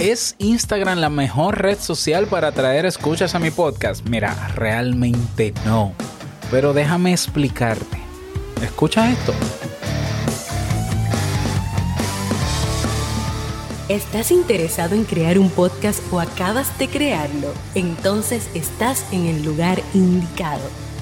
¿Es Instagram la mejor red social para atraer escuchas a mi podcast? Mira, realmente no. Pero déjame explicarte. Escucha esto. ¿Estás interesado en crear un podcast o acabas de crearlo? Entonces estás en el lugar indicado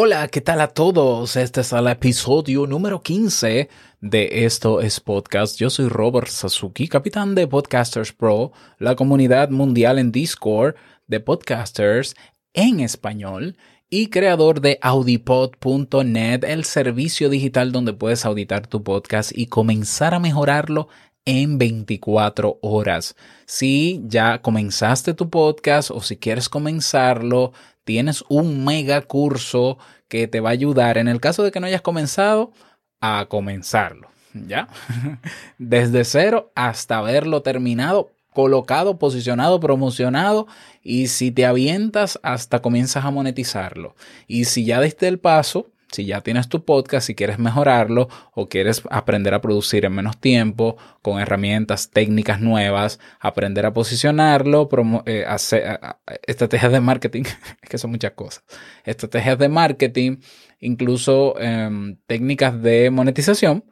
Hola, ¿qué tal a todos? Este es el episodio número 15 de Esto es Podcast. Yo soy Robert Sasuki, capitán de Podcasters Pro, la comunidad mundial en Discord de podcasters en español y creador de audipod.net, el servicio digital donde puedes auditar tu podcast y comenzar a mejorarlo en 24 horas. Si ya comenzaste tu podcast o si quieres comenzarlo, tienes un mega curso que te va a ayudar en el caso de que no hayas comenzado a comenzarlo, ¿ya? Desde cero hasta haberlo terminado, colocado, posicionado, promocionado y si te avientas hasta comienzas a monetizarlo. Y si ya diste el paso, si ya tienes tu podcast, si quieres mejorarlo o quieres aprender a producir en menos tiempo, con herramientas técnicas nuevas, aprender a posicionarlo, eh, hacer, estrategias de marketing, es que son muchas cosas, estrategias de marketing, incluso em, técnicas de monetización,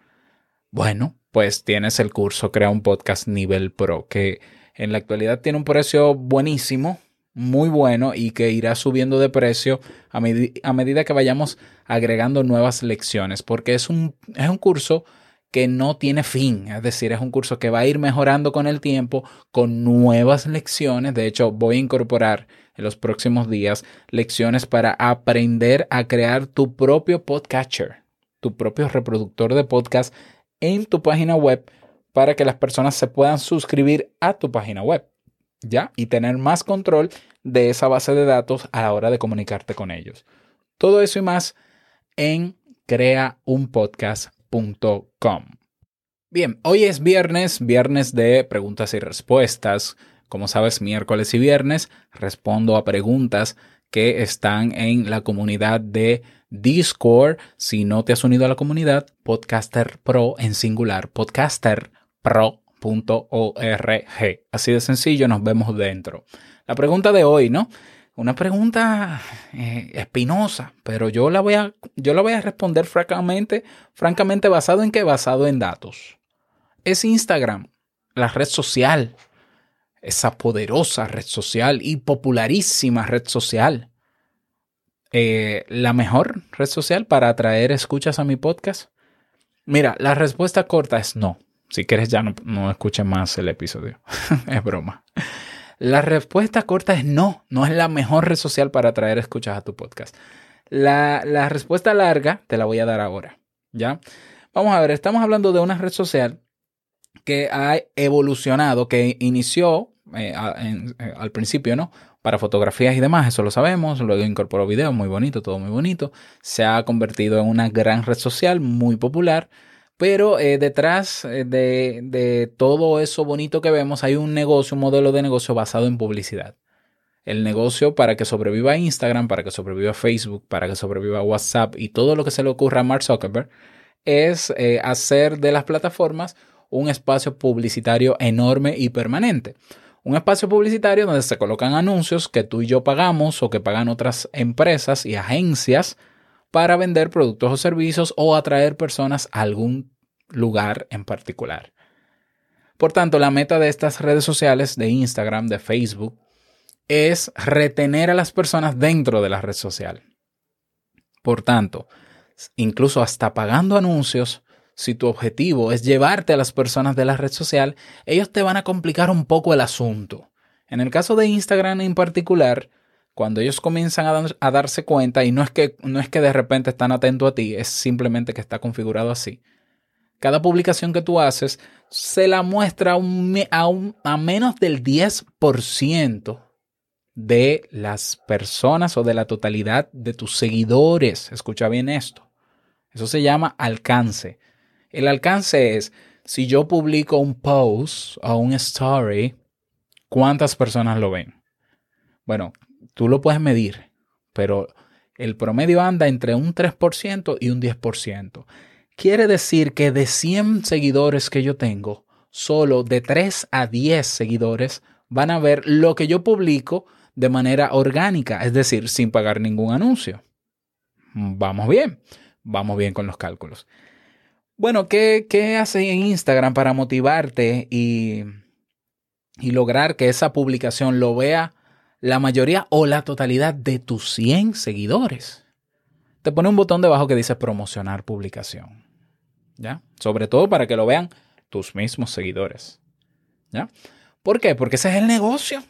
bueno, pues tienes el curso Crea un podcast nivel pro, que en la actualidad tiene un precio buenísimo, muy bueno y que irá subiendo de precio a, a, medida que vayamos agregando nuevas lecciones, porque es un, es un curso que no tiene fin, es decir, es un curso que va a ir mejorando con el tiempo, con nuevas lecciones. De hecho, voy a incorporar en los próximos días lecciones para aprender a crear tu propio podcatcher, tu propio reproductor de podcast en tu página web para que las personas se puedan suscribir a tu página web. ¿ya? Y tener más control de esa base de datos a la hora de comunicarte con ellos. Todo eso y más en creaunpodcast.com. Bien, hoy es viernes, viernes de preguntas y respuestas. Como sabes, miércoles y viernes respondo a preguntas que están en la comunidad de Discord. Si no te has unido a la comunidad, Podcaster Pro en singular, Podcaster Pro .org. Así de sencillo, nos vemos dentro. La pregunta de hoy, ¿no? Una pregunta eh, espinosa, pero yo la, voy a, yo la voy a responder francamente, francamente basado en qué? Basado en datos. Es Instagram, la red social, esa poderosa red social y popularísima red social. Eh, la mejor red social para atraer escuchas a mi podcast? Mira, la respuesta corta es no. Si quieres ya no, no escuches más el episodio. es broma. La respuesta corta es no, no es la mejor red social para atraer escuchas a tu podcast. La, la respuesta larga te la voy a dar ahora. ¿Ya? Vamos a ver, estamos hablando de una red social que ha evolucionado, que inició eh, eh, al principio, ¿no? Para fotografías y demás, eso lo sabemos. Luego incorporó video, muy bonito, todo muy bonito. Se ha convertido en una gran red social, muy popular. Pero eh, detrás eh, de, todo eso bonito que vemos hay un negocio, un modelo de negocio basado en publicidad. El negocio para que sobreviva Instagram, para que sobreviva Facebook, para que sobreviva WhatsApp y todo lo que se le ocurra a Mark Zuckerberg es eh, hacer de las plataformas un espacio publicitario enorme y permanente. Un espacio publicitario donde se colocan anuncios que tú y yo pagamos o que pagan otras empresas y agencias para vender productos o servicios o atraer personas a algún lugar en particular. Por tanto, la meta de estas redes sociales, de Instagram, de Facebook, es retener a las personas dentro de la red social. Por tanto, incluso hasta pagando anuncios, si tu objetivo es llevarte a las personas de la red social, ellos te van a complicar un poco el asunto. En el caso de Instagram en particular, cuando ellos comienzan a, darse cuenta, y no es, que, no es que de repente están atentos a ti, es simplemente que está configurado así. cada publicación que tú haces se la muestra a, a menos del 10% de las personas o de la totalidad de tus seguidores. Escucha bien esto. Eso se llama alcance. El alcance es, si yo publico un post o un story, ¿cuántas personas lo ven? Bueno, tú lo puedes medir, pero el promedio anda entre un 3% y un 10%. Quiere decir que de 100 seguidores que yo tengo, solo de 3 a 10 seguidores van a ver lo que yo publico de manera orgánica, es decir, sin pagar ningún anuncio. Vamos bien, vamos bien con los cálculos. Bueno, ¿qué, qué hace en Instagram para motivarte y, y lograr que esa publicación lo vea la mayoría o la totalidad de tus 100 seguidores? Te pone un botón debajo que dice promocionar publicación. ¿Ya? Sobre todo para que lo vean tus mismos seguidores. ¿Ya? ¿Por qué? Porque ese es el negocio.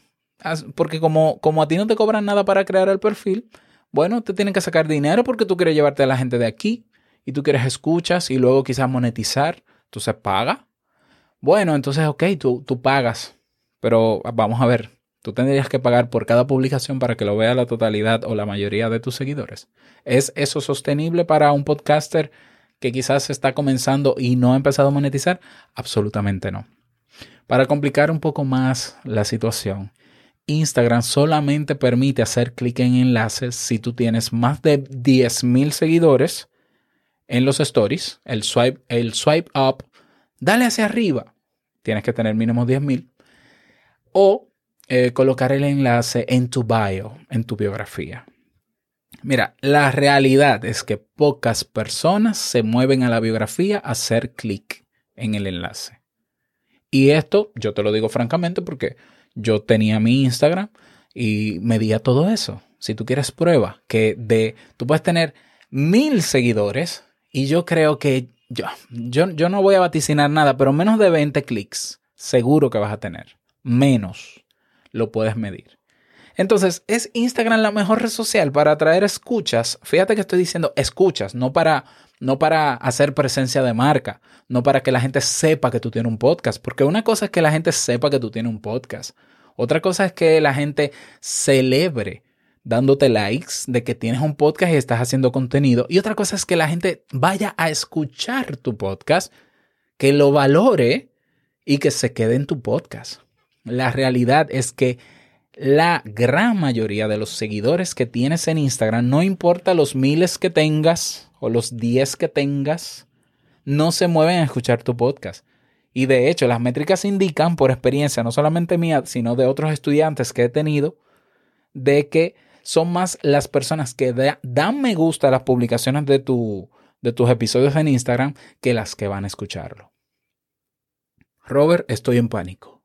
Porque como, como a ti no te cobran nada para crear el perfil, bueno, te tienen que sacar dinero porque tú quieres llevarte a la gente de aquí y tú quieres escuchas y luego quizás monetizar. Entonces paga. Bueno, entonces, ok, tú, tú pagas. Pero vamos a ver, tú tendrías que pagar por cada publicación para que lo vea la totalidad o la mayoría de tus seguidores. ¿Es eso sostenible para un podcaster que quizás está comenzando y no ha empezado a monetizar? Absolutamente no. Para complicar un poco más la situación, Instagram solamente permite hacer clic en enlaces si tú tienes más de 10.000 seguidores en los stories, el swipe, el swipe up, dale hacia arriba. Tienes que tener mínimo 10.000. O eh, colocar el enlace en tu bio, en tu biografía. Mira, la realidad es que pocas personas se mueven a la biografía a hacer clic en el enlace. Y esto yo te lo digo francamente porque yo tenía mi Instagram y medía todo eso. Si tú quieres prueba, que de, tú puedes tener mil seguidores y yo creo que yo, yo, yo no voy a vaticinar nada, pero menos de 20 clics seguro que vas a tener. Menos lo puedes medir. Entonces, ¿es Instagram la mejor red social para atraer escuchas? Fíjate que estoy diciendo escuchas, no para, no para hacer presencia de marca, no para que la gente sepa que tú tienes un podcast, porque una cosa es que la gente sepa que tú tienes un podcast, otra cosa es que la gente celebre dándote likes de que tienes un podcast y estás haciendo contenido, y otra cosa es que la gente vaya a escuchar tu podcast, que lo valore y que se quede en tu podcast. La realidad es que la gran mayoría de los seguidores que tienes en Instagram, no importa los miles que tengas o los 10 que tengas, no se mueven a escuchar tu podcast. Y de hecho, las métricas indican, por experiencia, no solamente mía, sino de otros estudiantes que he tenido, de que son más las personas que dan me gusta a las publicaciones de, tu, de tus episodios en Instagram que las que van a escucharlo. Robert, estoy en pánico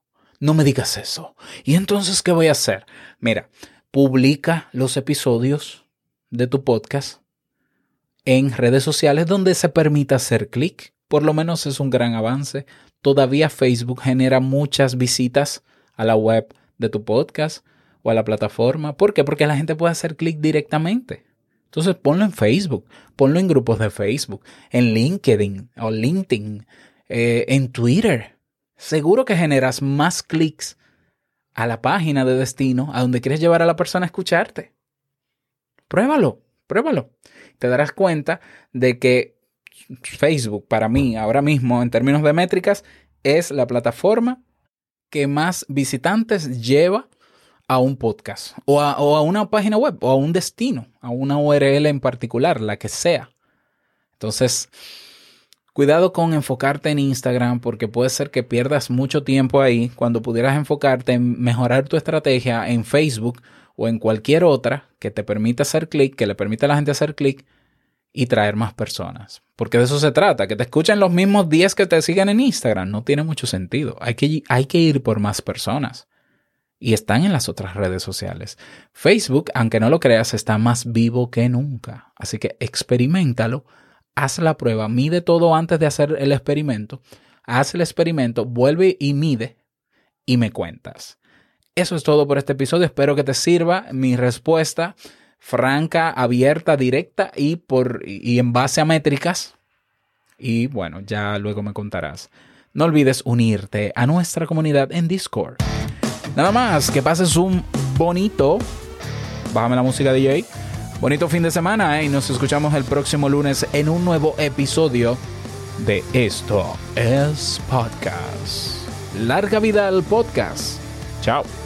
no me digas eso. ¿Y entonces qué voy a hacer? Mira, publica los episodios de tu podcast en redes sociales donde se permita hacer clic. Por lo menos es un gran avance. Todavía Facebook genera muchas visitas a la web de tu podcast o a la plataforma. ¿Por qué? Porque la gente puede hacer clic directamente. Entonces ponlo en Facebook, ponlo en grupos de Facebook, en LinkedIn o LinkedIn, eh, en Twitter seguro que generas más clics a la página de destino a donde quieres llevar a la persona a escucharte. Pruébalo, pruébalo. Te darás cuenta de que Facebook para mí ahora mismo en términos de métricas es la plataforma que más visitantes lleva a un podcast o a, o a, una página web o a un destino, a una URL en particular, la que sea. Entonces, Cuidado con enfocarte en Instagram porque puede ser que pierdas mucho tiempo ahí cuando pudieras enfocarte en mejorar tu estrategia en Facebook o en cualquier otra que te permita hacer clic, que le permita a la gente hacer clic y traer más personas. Porque de eso se trata, que te escuchen los mismos 10 que te siguen en Instagram. No tiene mucho sentido. Hay que, hay que ir por más personas. Y están en las otras redes sociales. Facebook, aunque no lo creas, está más vivo que nunca. Así que experimentalo haz la prueba, mide todo antes de hacer el experimento, haz el experimento, vuelve y mide y me cuentas. Eso es todo por este episodio. Espero que te sirva mi respuesta franca, abierta, directa y, por, y en base a métricas. y bueno, ya luego me contarás. No olvides unirte a nuestra comunidad en Discord. Nada más, que pases un bonito, bájame la música DJ, bonito fin de semana ¿eh? y nos escuchamos el próximo lunes en un nuevo episodio de Esto es Podcast. Larga vida al podcast. Chao.